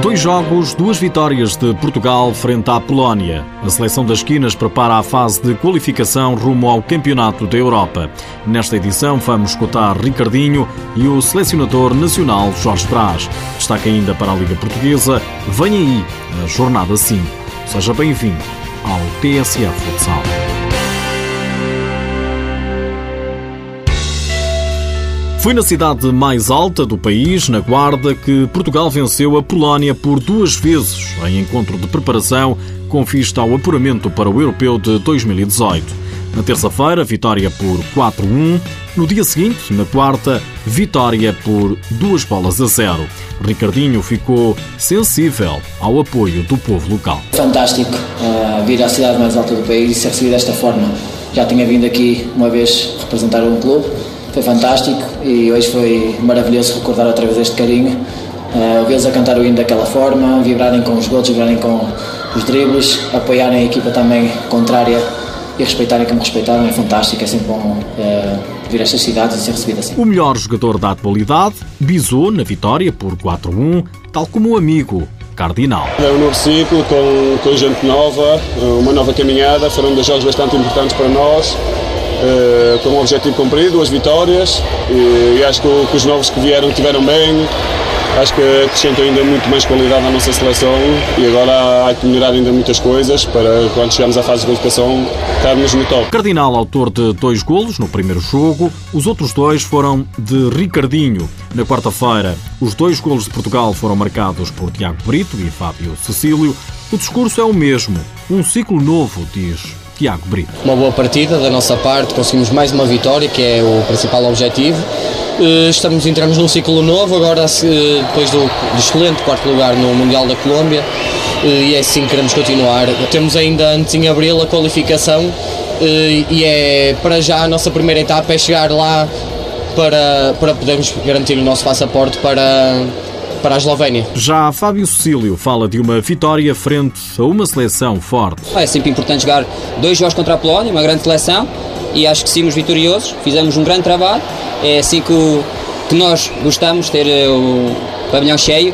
Dois jogos, duas vitórias de Portugal frente à Polónia. A seleção das esquinas prepara a fase de qualificação rumo ao Campeonato da Europa. Nesta edição vamos escutar Ricardinho e o selecionador nacional Jorge Brás. Destaca ainda para a Liga Portuguesa. Vem aí a jornada 5. Seja bem-vindo ao TSF Futsal. Foi na cidade mais alta do país, na Guarda, que Portugal venceu a Polónia por duas vezes em encontro de preparação com vista ao apuramento para o Europeu de 2018. Na terça-feira, vitória por 4-1. No dia seguinte, na quarta, vitória por duas bolas a zero. Ricardinho ficou sensível ao apoio do povo local. Fantástico uh, vir à cidade mais alta do país e ser recebido desta forma. Já tinha vindo aqui uma vez representar um clube foi fantástico e hoje foi maravilhoso recordar outra vez este carinho. Uh, Ouvi-los a cantar o hino daquela forma, vibrarem com os gols, vibrarem com os dribles, apoiarem a equipa também contrária e respeitarem como respeitaram é fantástico, é sempre bom uh, vir a estas cidades e ser recebido assim. O melhor jogador da atualidade bisou na vitória por 4-1, tal como o amigo Cardinal. É um novo ciclo com, com gente nova, uma nova caminhada, foram dois jogos bastante importantes para nós. Uh, com um objetivo cumprido, duas vitórias e, e acho que, que, os novos que vieram tiveram bem. Acho que acrescentam ainda muito mais qualidade à nossa seleção e agora há que melhorar ainda muitas coisas para quando chegarmos à fase de qualificação estarmos no top. Cardinal, autor de dois golos no primeiro jogo, os outros dois foram de Ricardinho. Na quarta-feira, os dois golos de Portugal foram marcados por Tiago Brito e Fábio Cecílio. O discurso é o mesmo, um ciclo novo, diz Tiago Brito. Uma boa partida da nossa parte, conseguimos mais uma vitória, que é o principal objetivo. Eh, estamos, entramos num ciclo novo, agora eh, depois do, do excelente quarto lugar no Mundial da Colômbia, eh, e é assim que queremos continuar. Temos ainda antes em abril a qualificação e é para já a nossa primeira etapa é chegar lá para, para podermos garantir o nosso passaporte para, para a Eslovénia. Já Fábio Cecílio fala de uma vitória frente a uma seleção forte. É sempre importante jogar dois jogos contra a Polónia, uma grande seleção, e acho que somos vitoriosos, fizemos um grande trabalho. É assim que, o, que nós gostamos, ter eh, o pavilhão cheio.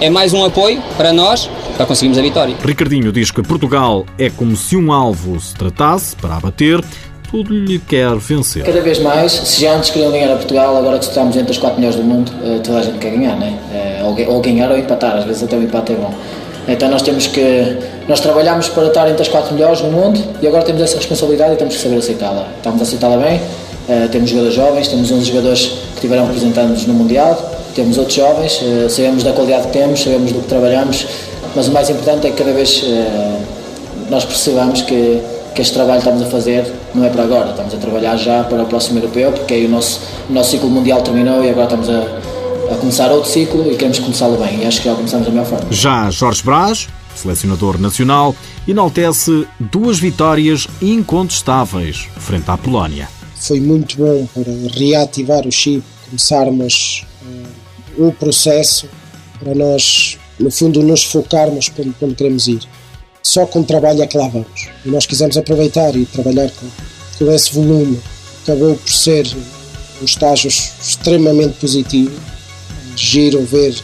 É mais um apoio para nós para conseguirmos a vitória. Ricardinho diz que Portugal é como se um alvo se tratasse para abater tudo lhe quer vencer. Cada vez mais, se já antes queriam ganhar a Portugal, agora que estamos entre os 4 melhores do mundo, eh, toda a gente quer ganhar, né? ou ganhar ou empatar, às vezes até o empate é bom. Então nós temos que. Nós trabalhamos para estar entre as 4 melhores no mundo e agora temos essa responsabilidade e temos que saber aceitá-la. Estamos a aceitá-la bem, uh, temos jogadores jovens, temos 11 jogadores que estiveram representando-nos no Mundial, temos outros jovens, sabemos da qualidade que temos, sabemos do que trabalhamos, mas o mais importante é que cada vez nós percebamos que que este trabalho que estamos a fazer não é para agora, estamos a trabalhar já para o próximo europeu, porque aí o nosso, o nosso ciclo mundial terminou e agora estamos a, a começar outro ciclo e queremos começá-lo bem, e acho que já começamos da melhor forma. Já Jorge Brás, selecionador nacional, enaltece duas vitórias incontestáveis frente à Polónia. Foi muito bom para reativar o chip, começarmos uh, o processo para nós, no fundo, nos focarmos para onde queremos ir só com trabalho é que lá vamos. E nós quisemos aproveitar e trabalhar com, com esse volume. Acabou por ser um estágio extremamente positivo. Giro ver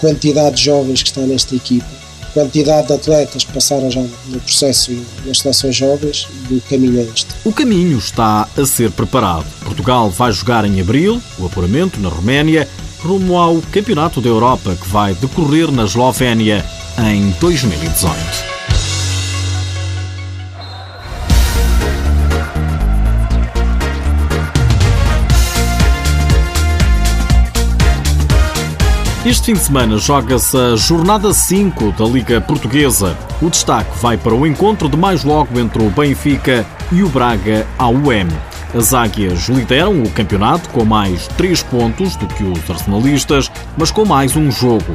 quantidade de jovens que está nesta equipa, quantidade de atletas que passaram já no processo nas seleções jovens e o caminho é este. O caminho está a ser preparado. Portugal vai jogar em abril o apuramento na Roménia rumo ao Campeonato da Europa que vai decorrer na Eslovénia em 2018. Este fim de semana joga-se a jornada 5 da Liga Portuguesa. O destaque vai para o encontro de mais logo entre o Benfica e o Braga AUM. As Águias lideram o campeonato com mais 3 pontos do que os arsenalistas, mas com mais um jogo.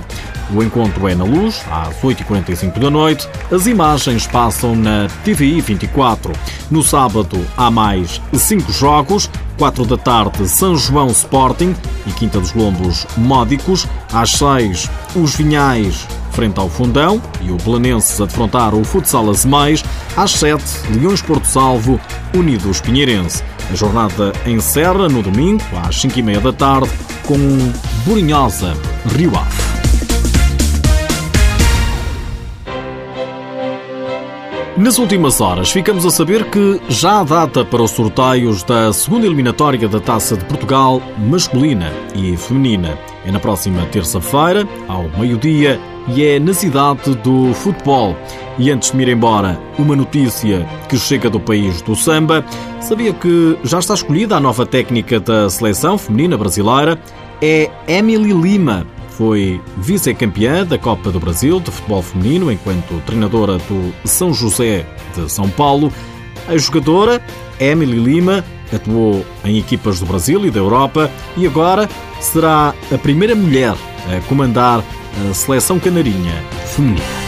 O encontro é na luz, às 8h45 da noite. As imagens passam na TVI 24. No sábado há mais 5 jogos. 4 da tarde, São João Sporting e Quinta dos Lombos Módicos. Às 6, os Vinhais frente ao Fundão e o Belenenses a defrontar o Futsal Azemais. Às 7, Leões Porto Salvo, Unidos Pinheirense. A jornada encerra no domingo, às 5h30 da tarde, com Burinhosa Rio Ave. Nas últimas horas, ficamos a saber que já há data para os sorteios da segunda eliminatória da Taça de Portugal masculina e feminina. É na próxima terça-feira, ao meio-dia, e é na cidade do futebol. E antes de me ir embora, uma notícia que chega do país do samba. Sabia que já está escolhida a nova técnica da seleção feminina brasileira? É Emily Lima foi vice-campeã da Copa do Brasil de futebol feminino enquanto treinadora do São José de São Paulo. A jogadora Emily Lima atuou em equipas do Brasil e da Europa e agora será a primeira mulher a comandar a seleção canarinha feminina.